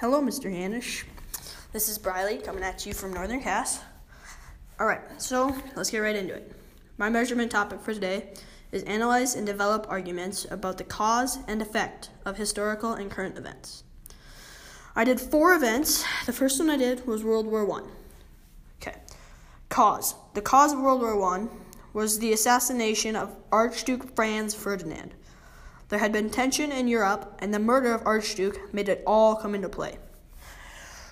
Hello, Mr. Hanish. This is Briley coming at you from Northern Cass. All right, so let's get right into it. My measurement topic for today is analyze and develop arguments about the cause and effect of historical and current events. I did four events. The first one I did was World War One. Okay, cause. The cause of World War One was the assassination of Archduke Franz Ferdinand. There had been tension in Europe, and the murder of Archduke made it all come into play.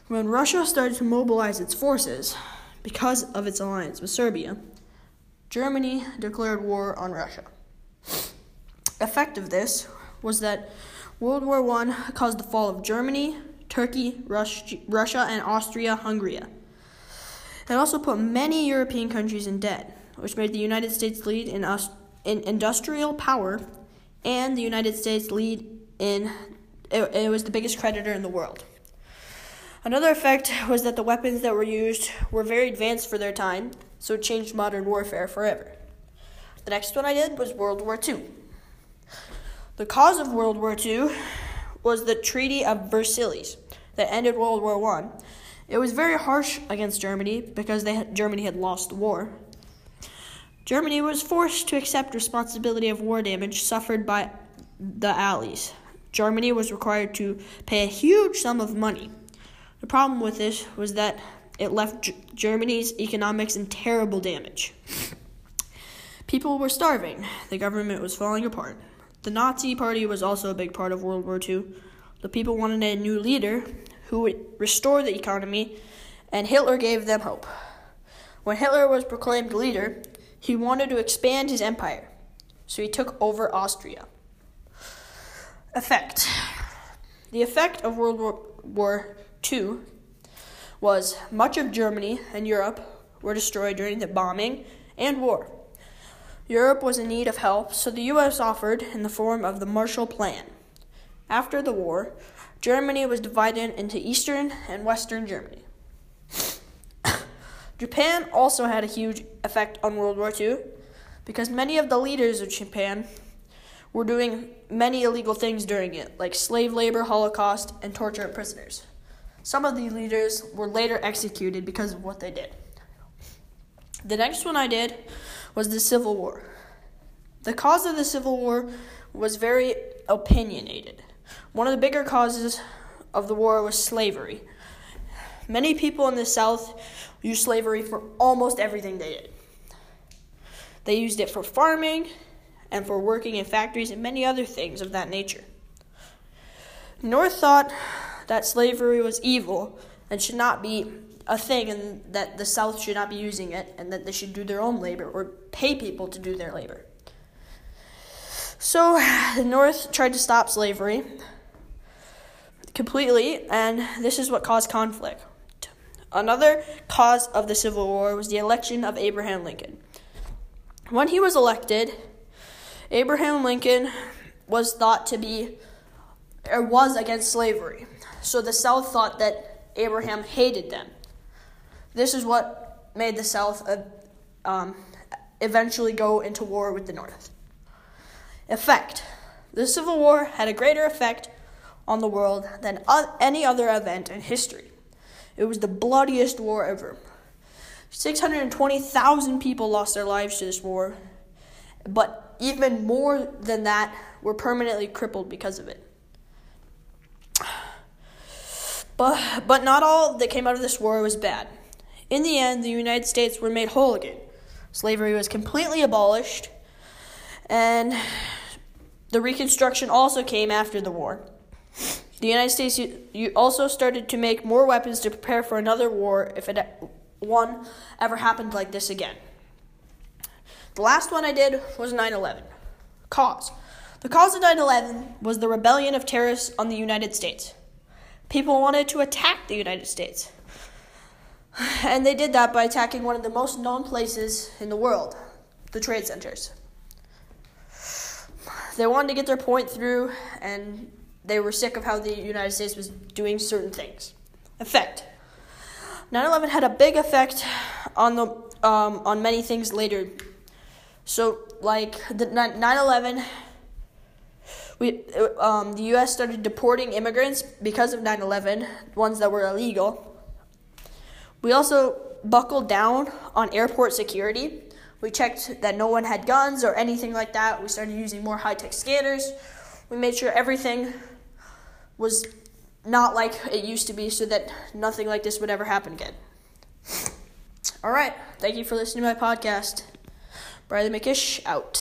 When Russia started to mobilize its forces, because of its alliance with Serbia, Germany declared war on Russia. Effect of this was that World War I caused the fall of Germany, Turkey, Russia, and Austria-Hungary. It also put many European countries in debt, which made the United States lead in, in industrial power and the United States lead in it, it was the biggest creditor in the world. Another effect was that the weapons that were used were very advanced for their time, so it changed modern warfare forever. The next one I did was World War II. The cause of World War II was the Treaty of Versailles that ended World War I. It was very harsh against Germany because they had, Germany had lost the war. Germany was forced to accept responsibility of war damage suffered by the Allies. Germany was required to pay a huge sum of money. The problem with this was that it left G- Germany's economics in terrible damage. People were starving, the government was falling apart. The Nazi Party was also a big part of World War II. The people wanted a new leader who would restore the economy, and Hitler gave them hope. When Hitler was proclaimed leader, he wanted to expand his empire, so he took over Austria. Effect The effect of World War, War II was much of Germany and Europe were destroyed during the bombing and war. Europe was in need of help, so the US offered in the form of the Marshall Plan. After the war, Germany was divided into Eastern and Western Germany. Japan also had a huge effect on World War II because many of the leaders of Japan were doing many illegal things during it, like slave labor, Holocaust, and torture of prisoners. Some of the leaders were later executed because of what they did. The next one I did was the Civil War. The cause of the Civil War was very opinionated. One of the bigger causes of the war was slavery. Many people in the South used slavery for almost everything they did. They used it for farming and for working in factories and many other things of that nature. North thought that slavery was evil and should not be a thing and that the South should not be using it and that they should do their own labor or pay people to do their labor. So the North tried to stop slavery completely, and this is what caused conflict. Another cause of the Civil War was the election of Abraham Lincoln. When he was elected, Abraham Lincoln was thought to be or was against slavery. So the South thought that Abraham hated them. This is what made the South uh, um, eventually go into war with the North. Effect The Civil War had a greater effect on the world than any other event in history. It was the bloodiest war ever. 620,000 people lost their lives to this war, but even more than that were permanently crippled because of it. But, but not all that came out of this war was bad. In the end, the United States were made whole again. Slavery was completely abolished, and the Reconstruction also came after the war. The United States also started to make more weapons to prepare for another war if it, one ever happened like this again. The last one I did was 9 11. Cause. The cause of 9 11 was the rebellion of terrorists on the United States. People wanted to attack the United States. And they did that by attacking one of the most known places in the world, the trade centers. They wanted to get their point through, and they were sick of how the United States was doing certain things. Effect 9 11 had a big effect on, the, um, on many things later. So, like, the 9 11 We, um, the U.S. started deporting immigrants because of 9 11, ones that were illegal. We also buckled down on airport security. We checked that no one had guns or anything like that. We started using more high tech scanners. We made sure everything was not like it used to be so that nothing like this would ever happen again. All right. Thank you for listening to my podcast. Bradley McKish out.